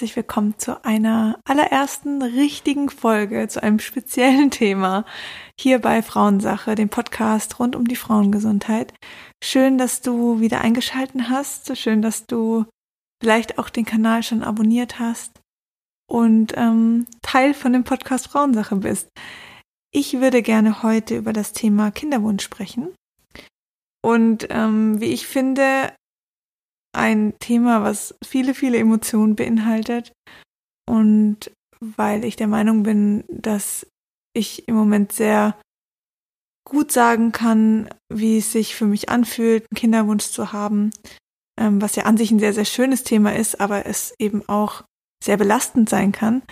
Herzlich willkommen zu einer allerersten richtigen Folge zu einem speziellen Thema hier bei Frauensache, dem Podcast rund um die Frauengesundheit. Schön, dass du wieder eingeschalten hast. Schön, dass du vielleicht auch den Kanal schon abonniert hast und ähm, Teil von dem Podcast Frauensache bist. Ich würde gerne heute über das Thema Kinderwunsch sprechen. Und ähm, wie ich finde, ein Thema, was viele, viele Emotionen beinhaltet. Und weil ich der Meinung bin, dass ich im Moment sehr gut sagen kann, wie es sich für mich anfühlt, einen Kinderwunsch zu haben, ähm, was ja an sich ein sehr, sehr schönes Thema ist, aber es eben auch sehr belastend sein kann,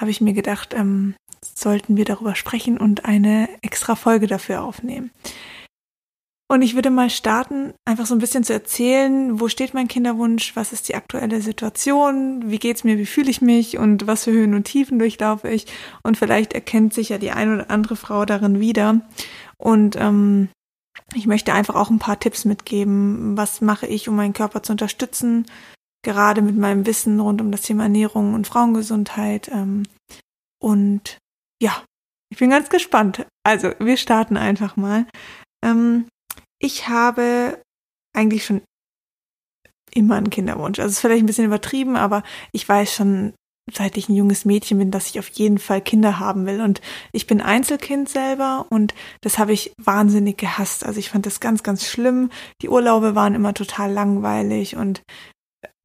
habe ich mir gedacht, ähm, sollten wir darüber sprechen und eine extra Folge dafür aufnehmen. Und ich würde mal starten, einfach so ein bisschen zu erzählen, wo steht mein Kinderwunsch, was ist die aktuelle Situation, wie geht's mir, wie fühle ich mich und was für Höhen und Tiefen durchlaufe ich. Und vielleicht erkennt sich ja die eine oder andere Frau darin wieder. Und ähm, ich möchte einfach auch ein paar Tipps mitgeben. Was mache ich, um meinen Körper zu unterstützen? Gerade mit meinem Wissen rund um das Thema Ernährung und Frauengesundheit. Ähm, und ja, ich bin ganz gespannt. Also, wir starten einfach mal. Ähm, ich habe eigentlich schon immer einen Kinderwunsch. Also ist vielleicht ein bisschen übertrieben, aber ich weiß schon, seit ich ein junges Mädchen bin, dass ich auf jeden Fall Kinder haben will. Und ich bin Einzelkind selber und das habe ich wahnsinnig gehasst. Also ich fand das ganz, ganz schlimm. Die Urlaube waren immer total langweilig und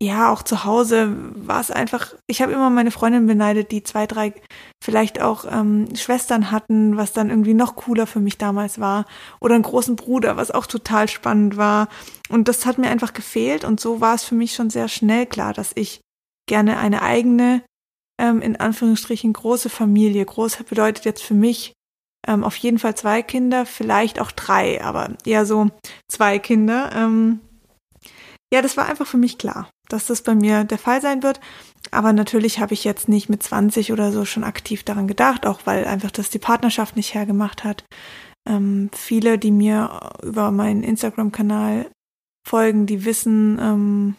ja, auch zu Hause war es einfach, ich habe immer meine Freundin beneidet, die zwei, drei vielleicht auch ähm, Schwestern hatten, was dann irgendwie noch cooler für mich damals war. Oder einen großen Bruder, was auch total spannend war. Und das hat mir einfach gefehlt. Und so war es für mich schon sehr schnell klar, dass ich gerne eine eigene, ähm, in Anführungsstrichen, große Familie, groß bedeutet jetzt für mich ähm, auf jeden Fall zwei Kinder, vielleicht auch drei, aber eher so zwei Kinder. Ähm, ja, das war einfach für mich klar dass das bei mir der Fall sein wird. Aber natürlich habe ich jetzt nicht mit 20 oder so schon aktiv daran gedacht, auch weil einfach das die Partnerschaft nicht hergemacht hat. Ähm, viele, die mir über meinen Instagram-Kanal folgen, die wissen ähm,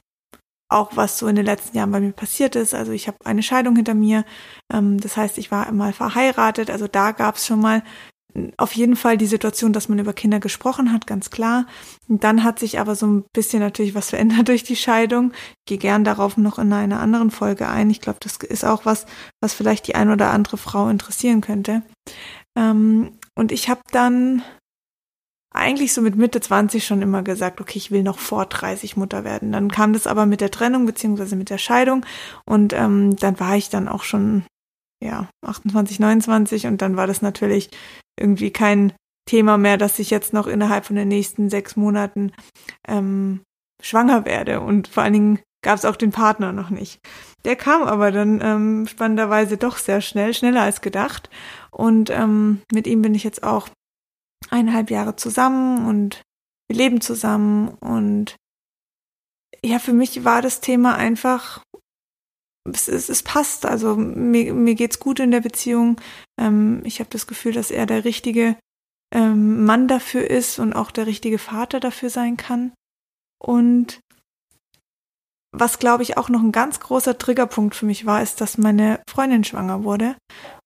auch, was so in den letzten Jahren bei mir passiert ist. Also ich habe eine Scheidung hinter mir. Ähm, das heißt, ich war einmal verheiratet. Also da gab es schon mal auf jeden Fall die Situation, dass man über Kinder gesprochen hat, ganz klar. Und dann hat sich aber so ein bisschen natürlich was verändert durch die Scheidung. Ich gehe gern darauf noch in einer anderen Folge ein. Ich glaube, das ist auch was, was vielleicht die ein oder andere Frau interessieren könnte. Ähm, und ich habe dann eigentlich so mit Mitte 20 schon immer gesagt, okay, ich will noch vor 30 Mutter werden. Dann kam das aber mit der Trennung beziehungsweise mit der Scheidung und ähm, dann war ich dann auch schon ja 28, 29 und dann war das natürlich irgendwie kein Thema mehr, dass ich jetzt noch innerhalb von den nächsten sechs Monaten ähm, schwanger werde. Und vor allen Dingen gab es auch den Partner noch nicht. Der kam aber dann ähm, spannenderweise doch sehr schnell, schneller als gedacht. Und ähm, mit ihm bin ich jetzt auch eineinhalb Jahre zusammen und wir leben zusammen. Und ja, für mich war das Thema einfach es, es, es passt. Also mir, mir geht's gut in der Beziehung. Ähm, ich habe das Gefühl, dass er der richtige ähm, Mann dafür ist und auch der richtige Vater dafür sein kann. Und was, glaube ich, auch noch ein ganz großer Triggerpunkt für mich war, ist, dass meine Freundin schwanger wurde.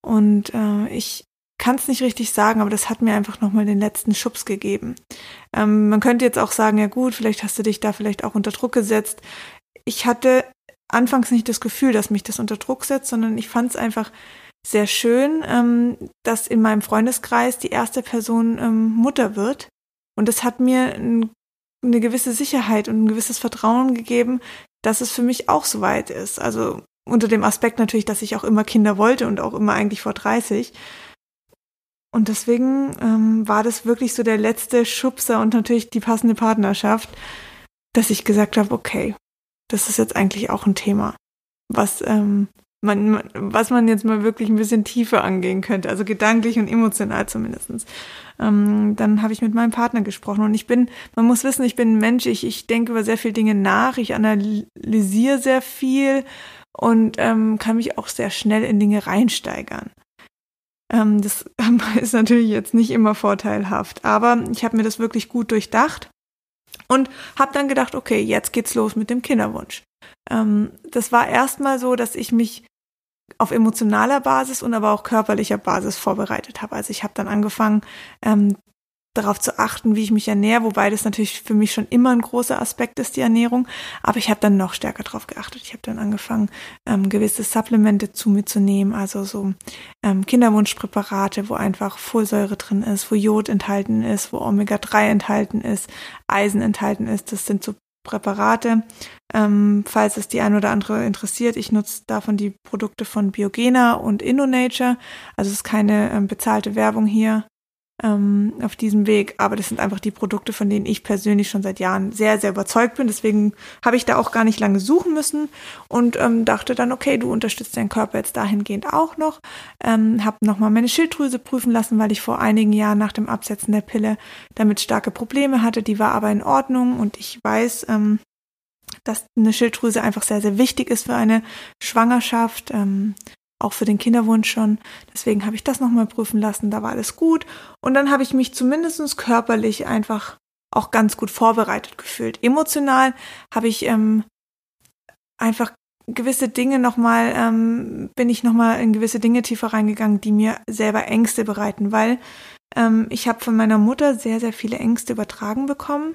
Und äh, ich kann es nicht richtig sagen, aber das hat mir einfach nochmal den letzten Schubs gegeben. Ähm, man könnte jetzt auch sagen, ja gut, vielleicht hast du dich da vielleicht auch unter Druck gesetzt. Ich hatte anfangs nicht das Gefühl, dass mich das unter Druck setzt, sondern ich fand es einfach sehr schön, ähm, dass in meinem Freundeskreis die erste Person ähm, Mutter wird. Und das hat mir ein, eine gewisse Sicherheit und ein gewisses Vertrauen gegeben, dass es für mich auch so weit ist. Also unter dem Aspekt natürlich, dass ich auch immer Kinder wollte und auch immer eigentlich vor 30. Und deswegen ähm, war das wirklich so der letzte Schubser und natürlich die passende Partnerschaft, dass ich gesagt habe, okay, das ist jetzt eigentlich auch ein Thema, was ähm, man, was man jetzt mal wirklich ein bisschen tiefer angehen könnte, also gedanklich und emotional zumindestens. Ähm, dann habe ich mit meinem Partner gesprochen und ich bin, man muss wissen, ich bin ein Mensch, ich, ich denke über sehr viele Dinge nach, ich analysiere sehr viel und ähm, kann mich auch sehr schnell in Dinge reinsteigern. Ähm, das ist natürlich jetzt nicht immer vorteilhaft, aber ich habe mir das wirklich gut durchdacht und habe dann gedacht, okay, jetzt geht's los mit dem Kinderwunsch. ähm, das war erstmal so, dass ich mich auf emotionaler Basis und aber auch körperlicher Basis vorbereitet habe. Also ich habe dann angefangen, ähm, darauf zu achten, wie ich mich ernähre, wobei das natürlich für mich schon immer ein großer Aspekt ist, die Ernährung. Aber ich habe dann noch stärker darauf geachtet. Ich habe dann angefangen, ähm, gewisse Supplemente zu mir zu nehmen, also so ähm, Kinderwunschpräparate, wo einfach Folsäure drin ist, wo Jod enthalten ist, wo Omega-3 enthalten ist, Eisen enthalten ist. Das sind so Präparate. Ähm, falls es die ein oder andere interessiert, ich nutze davon die Produkte von Biogena und InnoNature. Also es ist keine ähm, bezahlte Werbung hier ähm, auf diesem Weg, aber das sind einfach die Produkte, von denen ich persönlich schon seit Jahren sehr, sehr überzeugt bin. Deswegen habe ich da auch gar nicht lange suchen müssen und ähm, dachte dann, okay, du unterstützt deinen Körper jetzt dahingehend auch noch. Ähm, habe nochmal meine Schilddrüse prüfen lassen, weil ich vor einigen Jahren nach dem Absetzen der Pille damit starke Probleme hatte. Die war aber in Ordnung und ich weiß, ähm, dass eine Schilddrüse einfach sehr, sehr wichtig ist für eine Schwangerschaft. Ähm, auch für den Kinderwunsch schon. Deswegen habe ich das nochmal prüfen lassen, da war alles gut. Und dann habe ich mich zumindest körperlich einfach auch ganz gut vorbereitet gefühlt. Emotional habe ich ähm, einfach gewisse Dinge nochmal, ähm, bin ich nochmal in gewisse Dinge tiefer reingegangen, die mir selber Ängste bereiten, weil ähm, ich habe von meiner Mutter sehr, sehr viele Ängste übertragen bekommen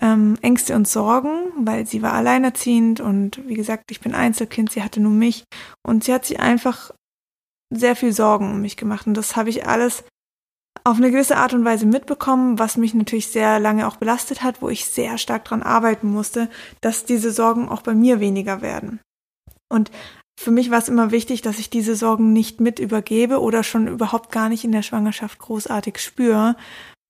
ähm, Ängste und Sorgen, weil sie war alleinerziehend und wie gesagt, ich bin Einzelkind, sie hatte nur mich und sie hat sich einfach sehr viel Sorgen um mich gemacht und das habe ich alles auf eine gewisse Art und Weise mitbekommen, was mich natürlich sehr lange auch belastet hat, wo ich sehr stark dran arbeiten musste, dass diese Sorgen auch bei mir weniger werden. Und für mich war es immer wichtig, dass ich diese Sorgen nicht mit übergebe oder schon überhaupt gar nicht in der Schwangerschaft großartig spüre,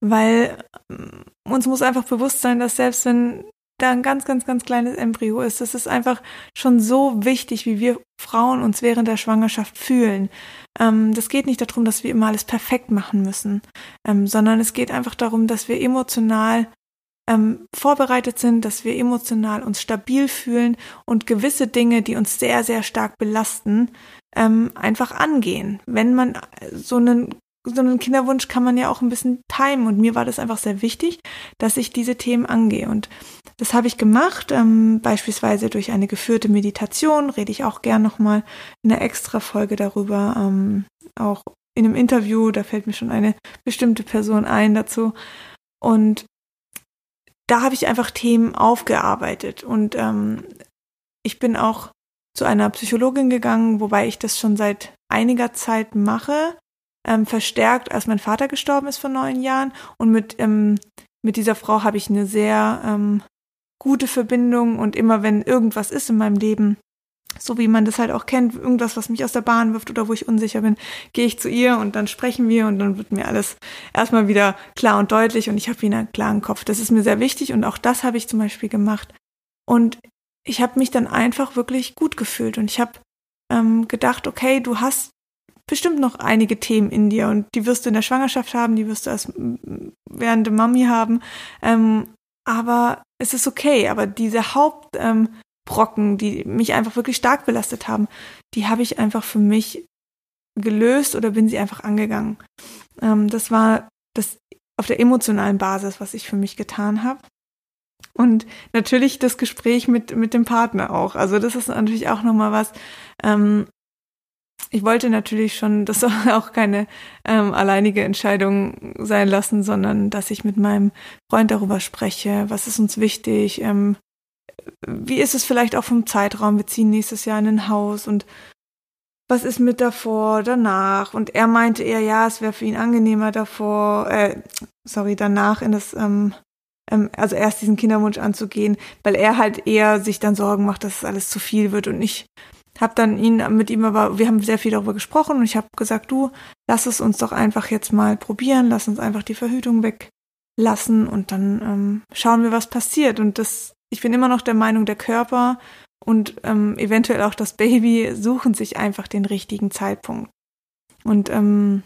weil ähm, uns muss einfach bewusst sein, dass selbst wenn da ein ganz, ganz, ganz kleines Embryo ist, das ist einfach schon so wichtig, wie wir Frauen uns während der Schwangerschaft fühlen. Ähm, das geht nicht darum, dass wir immer alles perfekt machen müssen, ähm, sondern es geht einfach darum, dass wir emotional ähm, vorbereitet sind, dass wir emotional uns stabil fühlen und gewisse Dinge, die uns sehr, sehr stark belasten, ähm, einfach angehen. Wenn man so einen so einen Kinderwunsch kann man ja auch ein bisschen timen. Und mir war das einfach sehr wichtig, dass ich diese Themen angehe. Und das habe ich gemacht, ähm, beispielsweise durch eine geführte Meditation, rede ich auch gern nochmal in einer extra Folge darüber, ähm, auch in einem Interview, da fällt mir schon eine bestimmte Person ein dazu. Und da habe ich einfach Themen aufgearbeitet. Und ähm, ich bin auch zu einer Psychologin gegangen, wobei ich das schon seit einiger Zeit mache ähm, verstärkt, als mein Vater gestorben ist vor neun Jahren. Und mit, ähm, mit dieser Frau habe ich eine sehr ähm, gute Verbindung und immer wenn irgendwas ist in meinem Leben, so wie man das halt auch kennt, irgendwas, was mich aus der Bahn wirft oder wo ich unsicher bin, gehe ich zu ihr und dann sprechen wir und dann wird mir alles erstmal wieder klar und deutlich und ich habe wieder einen klaren Kopf. Das ist mir sehr wichtig und auch das habe ich zum Beispiel gemacht. Und ich habe mich dann einfach wirklich gut gefühlt und ich habe ähm, gedacht, okay, du hast bestimmt noch einige Themen in dir und die wirst du in der Schwangerschaft haben, die wirst du als während der Mami haben. Ähm, aber es ist okay. Aber diese Hauptbrocken, ähm, die mich einfach wirklich stark belastet haben, die habe ich einfach für mich gelöst oder bin sie einfach angegangen. Ähm, das war das auf der emotionalen Basis, was ich für mich getan habe. Und natürlich das Gespräch mit, mit dem Partner auch. Also das ist natürlich auch nochmal was, ähm, ich wollte natürlich schon, das auch keine ähm, alleinige Entscheidung sein lassen, sondern dass ich mit meinem Freund darüber spreche, was ist uns wichtig, ähm, wie ist es vielleicht auch vom Zeitraum, wir ziehen nächstes Jahr in ein Haus und was ist mit davor, danach? Und er meinte eher, ja, es wäre für ihn angenehmer davor, äh, sorry, danach in das, ähm, ähm, also erst diesen Kinderwunsch anzugehen, weil er halt eher sich dann Sorgen macht, dass es alles zu viel wird und ich habe dann ihn mit ihm aber, wir haben sehr viel darüber gesprochen und ich habe gesagt, du, lass es uns doch einfach jetzt mal probieren, lass uns einfach die Verhütung weglassen und dann ähm, schauen wir, was passiert. Und das, ich bin immer noch der Meinung, der Körper und ähm, eventuell auch das Baby suchen sich einfach den richtigen Zeitpunkt. Und ähm,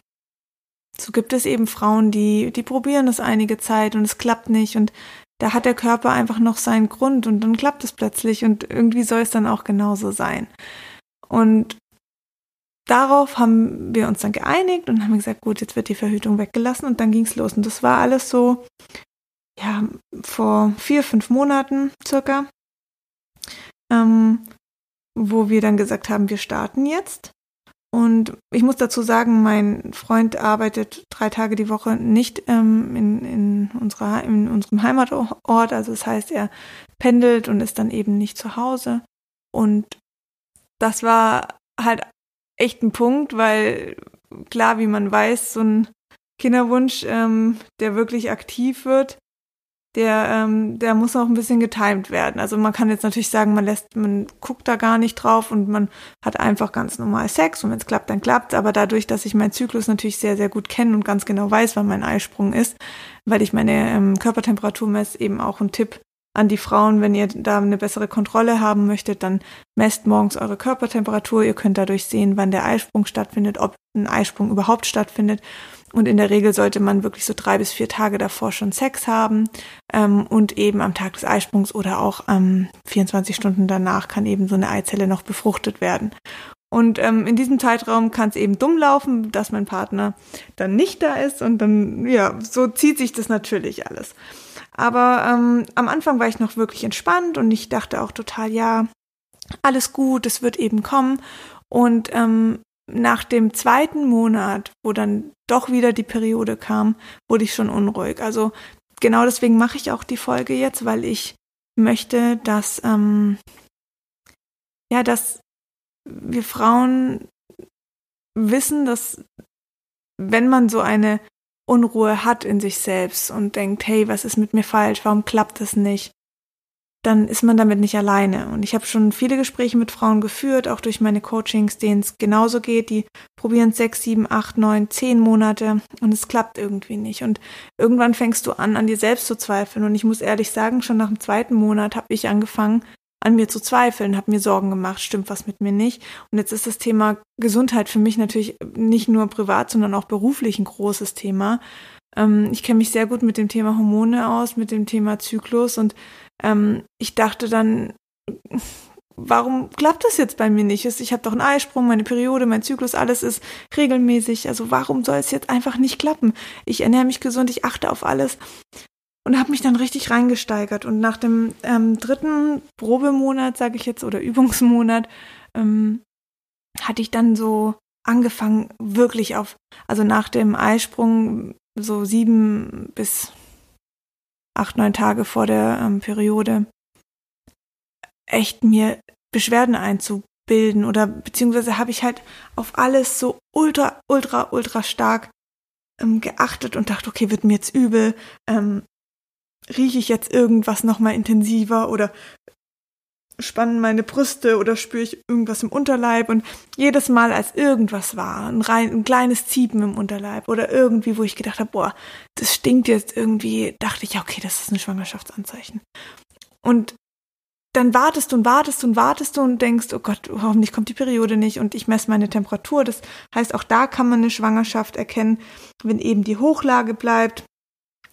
so gibt es eben Frauen, die, die probieren das einige Zeit und es klappt nicht und da hat der Körper einfach noch seinen Grund und dann klappt es plötzlich und irgendwie soll es dann auch genauso sein. Und darauf haben wir uns dann geeinigt und haben gesagt, gut, jetzt wird die Verhütung weggelassen und dann ging es los. Und das war alles so, ja, vor vier, fünf Monaten circa. ähm, wo wir dann gesagt haben, wir starten jetzt. Und ich muss dazu sagen, mein Freund arbeitet drei Tage die Woche nicht ähm, in, in, unserer, in unserem Heimatort. Also das heißt, er pendelt und ist dann eben nicht zu Hause. Und das war halt echt ein Punkt, weil klar, wie man weiß, so ein Kinderwunsch, ähm, der wirklich aktiv wird, der, ähm, der muss auch ein bisschen getimed werden. Also man kann jetzt natürlich sagen, man lässt, man guckt da gar nicht drauf und man hat einfach ganz normal Sex und wenn es klappt, dann klappt Aber dadurch, dass ich meinen Zyklus natürlich sehr, sehr gut kenne und ganz genau weiß, wann mein Eisprung ist, weil ich meine ähm, Körpertemperatur messe, eben auch ein Tipp an die Frauen, wenn ihr da eine bessere Kontrolle haben möchtet, dann messt morgens eure Körpertemperatur. Ihr könnt dadurch sehen, wann der Eisprung stattfindet, ob ein Eisprung überhaupt stattfindet. Und in der Regel sollte man wirklich so drei bis vier Tage davor schon Sex haben. Ähm, und eben am Tag des Eisprungs oder auch ähm, 24 Stunden danach kann eben so eine Eizelle noch befruchtet werden. Und ähm, in diesem Zeitraum kann es eben dumm laufen, dass mein Partner dann nicht da ist. Und dann, ja, so zieht sich das natürlich alles. Aber ähm, am Anfang war ich noch wirklich entspannt und ich dachte auch total, ja, alles gut, es wird eben kommen. Und ähm, nach dem zweiten Monat, wo dann doch wieder die Periode kam, wurde ich schon unruhig. Also genau deswegen mache ich auch die Folge jetzt, weil ich möchte, dass ähm, ja, dass wir Frauen wissen, dass wenn man so eine Unruhe hat in sich selbst und denkt, hey, was ist mit mir falsch? Warum klappt das nicht? Dann ist man damit nicht alleine. Und ich habe schon viele Gespräche mit Frauen geführt, auch durch meine Coachings, denen es genauso geht. Die probieren sechs, sieben, acht, neun, zehn Monate und es klappt irgendwie nicht. Und irgendwann fängst du an, an dir selbst zu zweifeln. Und ich muss ehrlich sagen, schon nach dem zweiten Monat habe ich angefangen, an mir zu zweifeln, habe mir Sorgen gemacht, stimmt was mit mir nicht. Und jetzt ist das Thema Gesundheit für mich natürlich nicht nur privat, sondern auch beruflich ein großes Thema. Ähm, ich kenne mich sehr gut mit dem Thema Hormone aus, mit dem Thema Zyklus und ähm, ich dachte dann, warum klappt das jetzt bei mir nicht? Ich habe doch einen Eisprung, meine Periode, mein Zyklus, alles ist regelmäßig. Also warum soll es jetzt einfach nicht klappen? Ich ernähre mich gesund, ich achte auf alles und habe mich dann richtig reingesteigert. Und nach dem ähm, dritten Probemonat, sage ich jetzt, oder Übungsmonat, ähm, hatte ich dann so angefangen, wirklich auf, also nach dem Eisprung so sieben bis acht, neun Tage vor der ähm, Periode, echt mir Beschwerden einzubilden oder beziehungsweise habe ich halt auf alles so ultra, ultra, ultra stark ähm, geachtet und dachte, okay, wird mir jetzt übel, ähm, rieche ich jetzt irgendwas nochmal intensiver oder spannen meine Brüste oder spüre ich irgendwas im Unterleib und jedes Mal, als irgendwas war, ein, rein, ein kleines Ziepen im Unterleib oder irgendwie, wo ich gedacht habe, boah, das stinkt jetzt irgendwie, dachte ich, okay, das ist ein Schwangerschaftsanzeichen. Und dann wartest du und wartest und wartest du und denkst, oh Gott, hoffentlich kommt die Periode nicht und ich messe meine Temperatur. Das heißt, auch da kann man eine Schwangerschaft erkennen, wenn eben die Hochlage bleibt.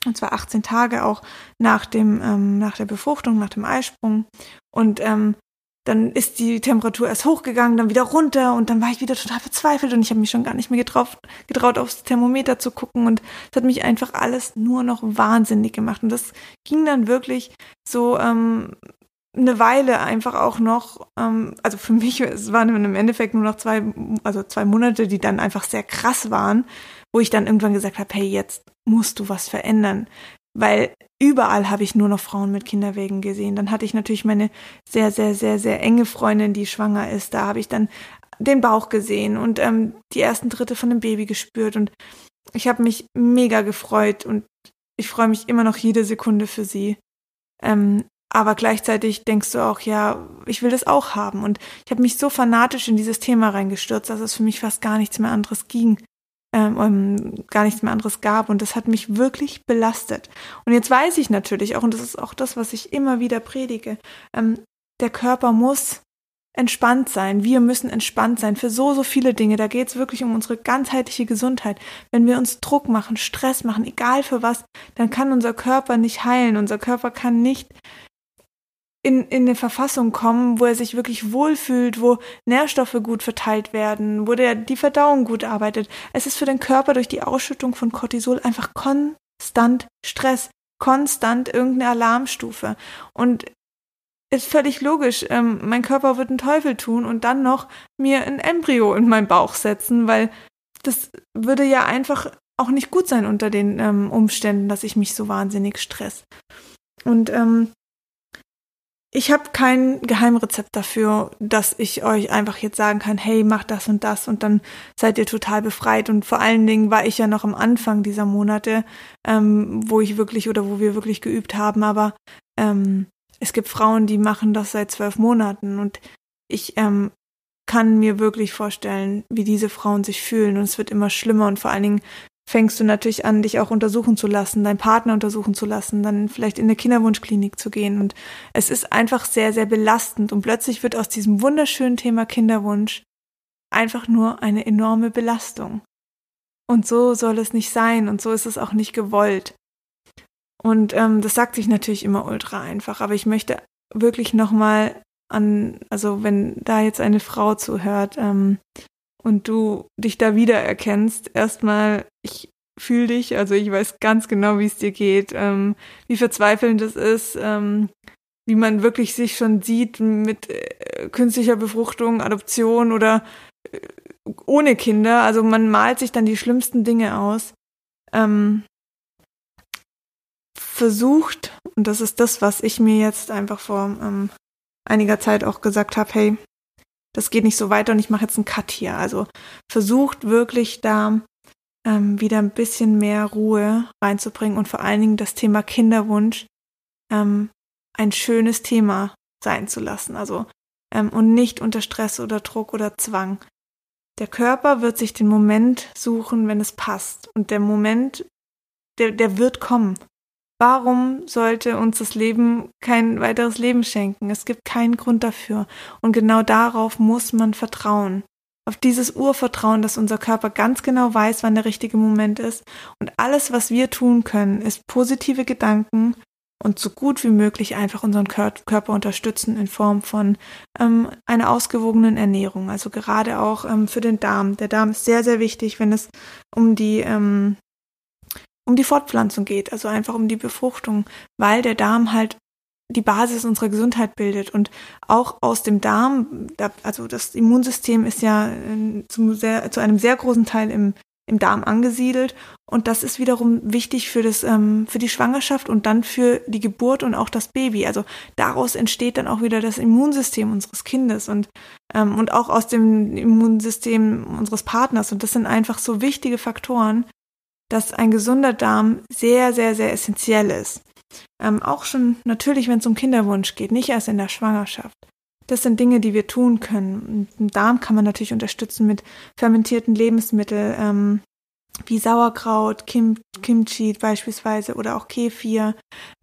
Und zwar 18 Tage auch nach dem, ähm, nach der Befruchtung, nach dem Eisprung. Und ähm, dann ist die Temperatur erst hochgegangen, dann wieder runter und dann war ich wieder total verzweifelt und ich habe mich schon gar nicht mehr getraut, getraut, aufs Thermometer zu gucken und es hat mich einfach alles nur noch wahnsinnig gemacht. Und das ging dann wirklich so ähm, eine Weile einfach auch noch, ähm, also für mich, es waren im Endeffekt nur noch zwei, also zwei Monate, die dann einfach sehr krass waren, wo ich dann irgendwann gesagt habe, hey, jetzt musst du was verändern weil überall habe ich nur noch Frauen mit Kinderwegen gesehen. Dann hatte ich natürlich meine sehr, sehr, sehr, sehr enge Freundin, die schwanger ist. Da habe ich dann den Bauch gesehen und ähm, die ersten Tritte von dem Baby gespürt und ich habe mich mega gefreut und ich freue mich immer noch jede Sekunde für sie. Ähm, aber gleichzeitig denkst du auch, ja, ich will das auch haben. Und ich habe mich so fanatisch in dieses Thema reingestürzt, dass es für mich fast gar nichts mehr anderes ging ähm, gar nichts mehr anderes gab. Und das hat mich wirklich belastet. Und jetzt weiß ich natürlich auch, und das ist auch das, was ich immer wieder predige, ähm, der Körper muss entspannt sein. Wir müssen entspannt sein für so, so viele Dinge. Da geht es wirklich um unsere ganzheitliche Gesundheit. Wenn wir uns Druck machen, Stress machen, egal für was, dann kann unser Körper nicht heilen. Unser Körper kann nicht in, in eine Verfassung kommen, wo er sich wirklich wohlfühlt, wo Nährstoffe gut verteilt werden, wo der, die Verdauung gut arbeitet. Es ist für den Körper durch die Ausschüttung von Cortisol einfach konstant Stress, konstant irgendeine Alarmstufe. Und ist völlig logisch. Ähm, mein Körper wird einen Teufel tun und dann noch mir ein Embryo in meinen Bauch setzen, weil das würde ja einfach auch nicht gut sein unter den ähm, Umständen, dass ich mich so wahnsinnig stress. Und ähm, ich habe kein Geheimrezept dafür, dass ich euch einfach jetzt sagen kann, hey, mach das und das und dann seid ihr total befreit. Und vor allen Dingen war ich ja noch am Anfang dieser Monate, ähm, wo ich wirklich oder wo wir wirklich geübt haben. Aber ähm, es gibt Frauen, die machen das seit zwölf Monaten und ich ähm, kann mir wirklich vorstellen, wie diese Frauen sich fühlen und es wird immer schlimmer und vor allen Dingen fängst du natürlich an, dich auch untersuchen zu lassen, deinen Partner untersuchen zu lassen, dann vielleicht in eine Kinderwunschklinik zu gehen. Und es ist einfach sehr, sehr belastend. Und plötzlich wird aus diesem wunderschönen Thema Kinderwunsch einfach nur eine enorme Belastung. Und so soll es nicht sein und so ist es auch nicht gewollt. Und ähm, das sagt sich natürlich immer ultra einfach, aber ich möchte wirklich nochmal an, also wenn da jetzt eine Frau zuhört, ähm, und du dich da wiedererkennst, erstmal, ich fühle dich, also ich weiß ganz genau, wie es dir geht, ähm, wie verzweifelnd es ist, ähm, wie man wirklich sich schon sieht mit äh, künstlicher Befruchtung, Adoption oder äh, ohne Kinder. Also man malt sich dann die schlimmsten Dinge aus. Ähm, versucht, und das ist das, was ich mir jetzt einfach vor ähm, einiger Zeit auch gesagt habe, hey, das geht nicht so weiter und ich mache jetzt einen Cut hier. Also versucht wirklich da ähm, wieder ein bisschen mehr Ruhe reinzubringen und vor allen Dingen das Thema Kinderwunsch ähm, ein schönes Thema sein zu lassen. Also ähm, und nicht unter Stress oder Druck oder Zwang. Der Körper wird sich den Moment suchen, wenn es passt. Und der Moment, der, der wird kommen. Warum sollte uns das Leben kein weiteres Leben schenken? Es gibt keinen Grund dafür. Und genau darauf muss man vertrauen. Auf dieses Urvertrauen, dass unser Körper ganz genau weiß, wann der richtige Moment ist. Und alles, was wir tun können, ist positive Gedanken und so gut wie möglich einfach unseren Körper unterstützen in Form von ähm, einer ausgewogenen Ernährung. Also gerade auch ähm, für den Darm. Der Darm ist sehr, sehr wichtig, wenn es um die ähm, um die Fortpflanzung geht, also einfach um die Befruchtung, weil der Darm halt die Basis unserer Gesundheit bildet und auch aus dem Darm, also das Immunsystem ist ja äh, zu, sehr, zu einem sehr großen Teil im, im Darm angesiedelt und das ist wiederum wichtig für das ähm, für die Schwangerschaft und dann für die Geburt und auch das Baby. Also daraus entsteht dann auch wieder das Immunsystem unseres Kindes und ähm, und auch aus dem Immunsystem unseres Partners und das sind einfach so wichtige Faktoren, dass ein gesunder Darm sehr, sehr, sehr essentiell ist. Ähm, auch schon natürlich, wenn es um Kinderwunsch geht, nicht erst in der Schwangerschaft. Das sind Dinge, die wir tun können. Den Darm kann man natürlich unterstützen mit fermentierten Lebensmitteln, ähm, wie Sauerkraut, Kim Kimchi beispielsweise oder auch Kefir,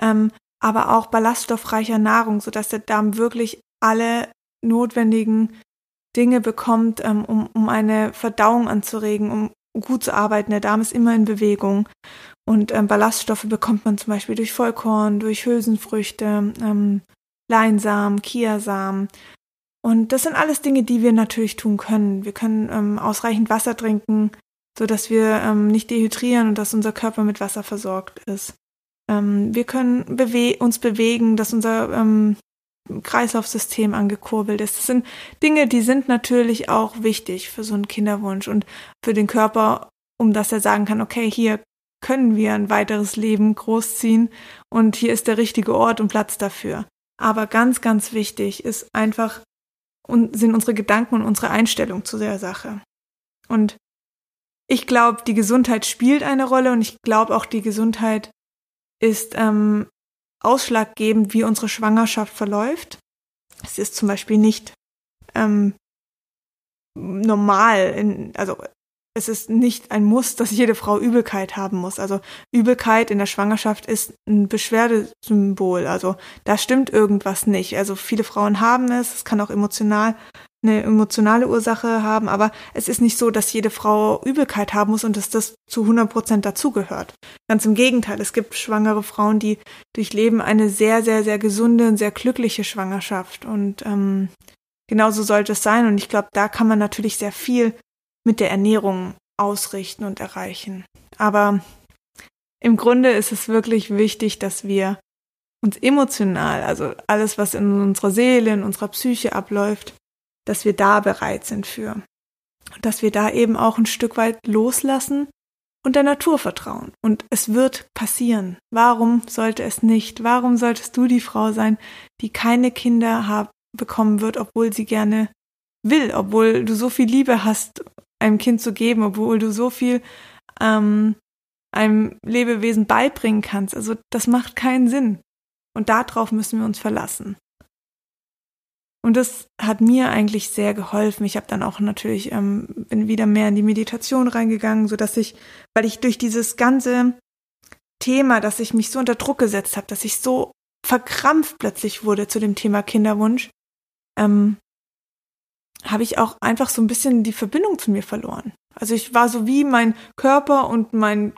ähm, aber auch ballaststoffreicher Nahrung, sodass der Darm wirklich alle notwendigen Dinge bekommt, ähm, um, um eine Verdauung anzuregen, um gut zu arbeiten. Der Darm ist immer in Bewegung. Und ähm, Ballaststoffe bekommt man zum Beispiel durch Vollkorn, durch Hülsenfrüchte, ähm, Leinsamen, Kiasamen. Und das sind alles Dinge, die wir natürlich tun können. Wir können ähm, ausreichend Wasser trinken, so dass wir ähm, nicht dehydrieren und dass unser Körper mit Wasser versorgt ist. Ähm, wir können bewe uns bewegen, dass unser ähm, Kreislaufsystem angekurbelt ist. Das sind Dinge, die sind natürlich auch wichtig für so einen Kinderwunsch und für den Körper, um dass er sagen kann, okay, hier können wir ein weiteres Leben großziehen und hier ist der richtige Ort und Platz dafür. Aber ganz, ganz wichtig ist einfach und sind unsere Gedanken und unsere Einstellung zu der Sache. Und ich glaube, die Gesundheit spielt eine Rolle und ich glaube auch, die Gesundheit ist ähm, ausschlaggebend, wie unsere Schwangerschaft verläuft. Es ist zum Beispiel nicht ähm, normal, in, also es ist nicht ein Muss, dass jede Frau Übelkeit haben muss. Also Übelkeit in der Schwangerschaft ist ein Beschwerdesymbol. Also da stimmt irgendwas nicht. Also viele Frauen haben es, es kann auch emotional eine emotionale Ursache haben, aber es ist nicht so, dass jede Frau Übelkeit haben muss und dass das zu 100 Prozent dazugehört. Ganz im Gegenteil, es gibt schwangere Frauen, die durchleben eine sehr, sehr, sehr gesunde und sehr glückliche Schwangerschaft und ähm, genauso sollte es sein und ich glaube, da kann man natürlich sehr viel mit der Ernährung ausrichten und erreichen. Aber im Grunde ist es wirklich wichtig, dass wir uns emotional, also alles, was in unserer Seele, in unserer Psyche abläuft, dass wir da bereit sind für. Dass wir da eben auch ein Stück weit loslassen und der Natur vertrauen. Und es wird passieren. Warum sollte es nicht? Warum solltest du die Frau sein, die keine Kinder haben, bekommen wird, obwohl sie gerne will, obwohl du so viel Liebe hast, einem Kind zu geben, obwohl du so viel ähm, einem Lebewesen beibringen kannst. Also das macht keinen Sinn. Und darauf müssen wir uns verlassen. Und das hat mir eigentlich sehr geholfen. Ich habe dann auch natürlich ähm, bin wieder mehr in die Meditation reingegangen, so dass ich, weil ich durch dieses ganze Thema, dass ich mich so unter Druck gesetzt habe, dass ich so verkrampft plötzlich wurde zu dem Thema Kinderwunsch, ähm, habe ich auch einfach so ein bisschen die Verbindung zu mir verloren. Also ich war so wie mein Körper und mein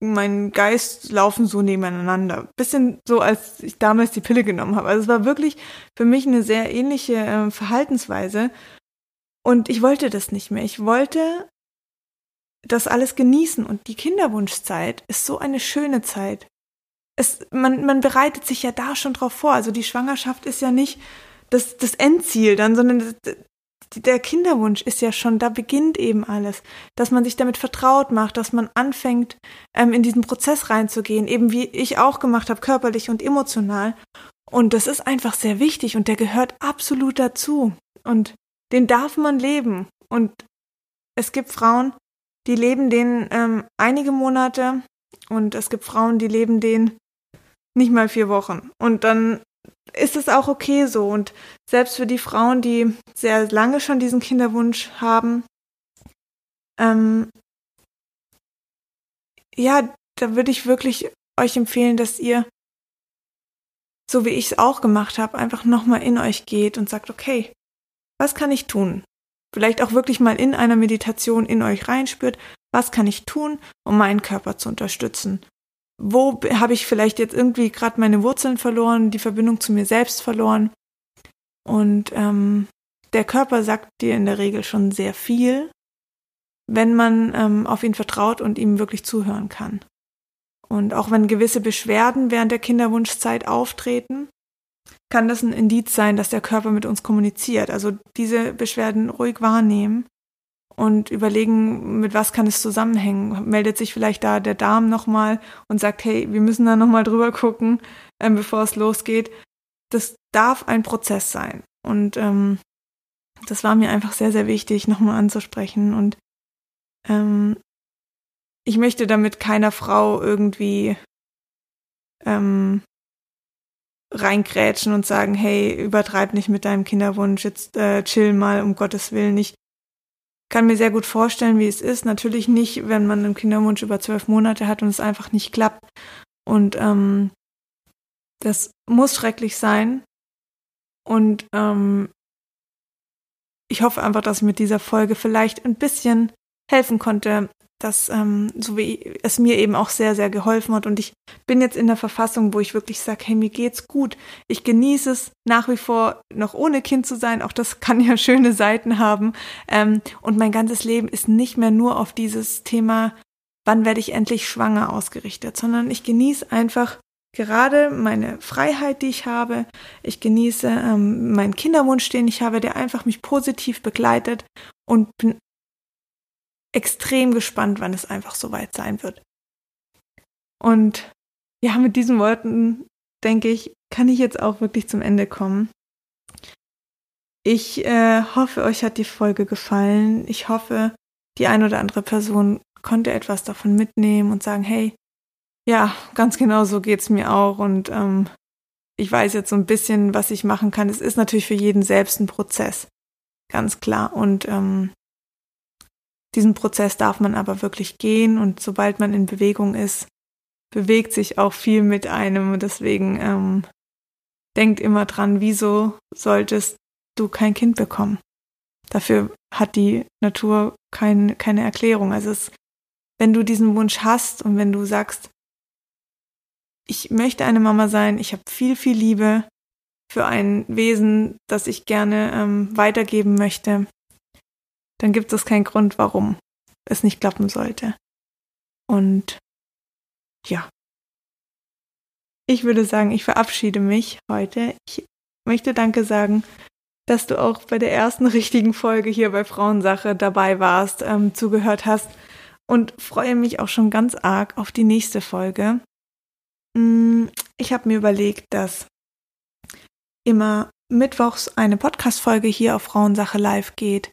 mein Geist laufen so nebeneinander. Bisschen so, als ich damals die Pille genommen habe. Also es war wirklich für mich eine sehr ähnliche äh, Verhaltensweise. Und ich wollte das nicht mehr. Ich wollte das alles genießen. Und die Kinderwunschzeit ist so eine schöne Zeit. Es, man, man bereitet sich ja da schon drauf vor. Also die Schwangerschaft ist ja nicht das, das Endziel dann, sondern der Kinderwunsch ist ja schon, da beginnt eben alles, dass man sich damit vertraut macht, dass man anfängt, ähm, in diesen Prozess reinzugehen, eben wie ich auch gemacht habe, körperlich und emotional. Und das ist einfach sehr wichtig und der gehört absolut dazu. Und den darf man leben. Und es gibt Frauen, die leben den ähm, einige Monate und es gibt Frauen, die leben den nicht mal vier Wochen. Und dann ist es auch okay so. Und selbst für die Frauen, die sehr lange schon diesen Kinderwunsch haben, ähm, ja, da würde ich wirklich euch empfehlen, dass ihr, so wie ich es auch gemacht habe, einfach nochmal in euch geht und sagt, okay, was kann ich tun? Vielleicht auch wirklich mal in einer Meditation in euch reinspürt, was kann ich tun, um meinen Körper zu unterstützen? Wo habe ich vielleicht jetzt irgendwie gerade meine Wurzeln verloren, die Verbindung zu mir selbst verloren. Und ähm, der Körper sagt dir in der Regel schon sehr viel, wenn man ähm, auf ihn vertraut und ihm wirklich zuhören kann. Und auch wenn gewisse Beschwerden während der Kinderwunschzeit auftreten, kann das ein Indiz sein, dass der Körper mit uns kommuniziert. Also diese Beschwerden ruhig wahrnehmen und überlegen, mit was kann es zusammenhängen. Meldet sich vielleicht da der Darm nochmal und sagt, hey, wir müssen da nochmal drüber gucken, ähm, bevor es losgeht. Das darf ein Prozess sein. Und ähm, das war mir einfach sehr, sehr wichtig, nochmal anzusprechen. Und ähm, ich möchte damit keiner Frau irgendwie ähm, reingrätschen und sagen, hey, übertreib nicht mit deinem Kinderwunsch, jetzt äh, chill mal, um Gottes Willen nicht kann mir sehr gut vorstellen, wie es ist. Natürlich nicht, wenn man einen Kinderwunsch über zwölf Monate hat und es einfach nicht klappt. Und ähm, das muss schrecklich sein. Und ähm, ich hoffe einfach, dass ich mit dieser Folge vielleicht ein bisschen helfen konnte, das, ähm, so wie es mir eben auch sehr, sehr geholfen hat. Und ich bin jetzt in der Verfassung, wo ich wirklich sage, hey, mir geht's gut. Ich genieße es nach wie vor noch ohne Kind zu sein. Auch das kann ja schöne Seiten haben. Ähm, und mein ganzes Leben ist nicht mehr nur auf dieses Thema, wann werde ich endlich schwanger ausgerichtet, sondern ich genieße einfach gerade meine Freiheit, die ich habe. Ich genieße ähm, meinen Kinderwunsch, den ich habe, der einfach mich positiv begleitet und bin extrem gespannt, wann es einfach soweit sein wird. Und ja, mit diesen Worten, denke ich, kann ich jetzt auch wirklich zum Ende kommen. Ich äh, hoffe, euch hat die Folge gefallen. Ich hoffe, die ein oder andere Person konnte etwas davon mitnehmen und sagen, hey, ja, ganz genau so geht's mir auch und ähm, ich weiß jetzt so ein bisschen, was ich machen kann. Es ist natürlich für jeden selbst ein Prozess, ganz klar. Und ähm, diesen Prozess darf man aber wirklich gehen und sobald man in Bewegung ist, bewegt sich auch viel mit einem und deswegen ähm, denkt immer dran, wieso solltest du kein Kind bekommen? Dafür hat die Natur kein, keine Erklärung. Also es, wenn du diesen Wunsch hast und wenn du sagst, ich möchte eine Mama sein, ich habe viel, viel Liebe für ein Wesen, das ich gerne ähm, weitergeben möchte, dann gibt es keinen Grund, warum es nicht klappen sollte. Und ja, ich würde sagen, ich verabschiede mich heute. Ich möchte Danke sagen, dass du auch bei der ersten richtigen Folge hier bei Frauensache dabei warst, ähm, zugehört hast und freue mich auch schon ganz arg auf die nächste Folge. Mm, ich habe mir überlegt, dass immer mittwochs eine Podcast-Folge hier auf Frauensache live geht.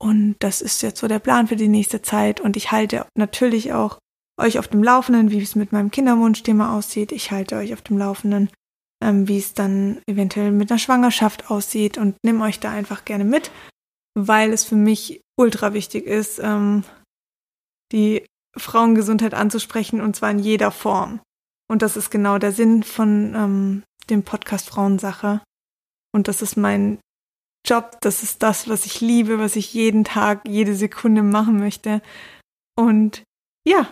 Und das ist jetzt so der Plan für die nächste Zeit. Und ich halte natürlich auch euch auf dem Laufenden, wie es mit meinem Kinderwunschthema aussieht. Ich halte euch auf dem Laufenden, ähm, wie es dann eventuell mit einer Schwangerschaft aussieht und nehme euch da einfach gerne mit, weil es für mich ultra wichtig ist, ähm, die Frauengesundheit anzusprechen und zwar in jeder Form. Und das ist genau der Sinn von ähm, dem Podcast Frauensache. Und das ist mein Job, das ist das, was ich liebe, was ich jeden Tag, jede Sekunde machen möchte. Und ja,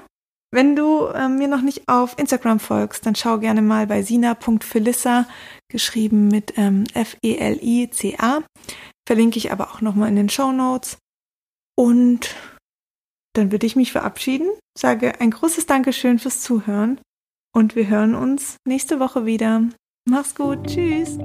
wenn du äh, mir noch nicht auf Instagram folgst, dann schau gerne mal bei sina.felissa, geschrieben mit ähm, F-E-L-I-C-A. Verlinke ich aber auch nochmal in den Show Notes. Und dann würde ich mich verabschieden, sage ein großes Dankeschön fürs Zuhören und wir hören uns nächste Woche wieder. Mach's gut, tschüss.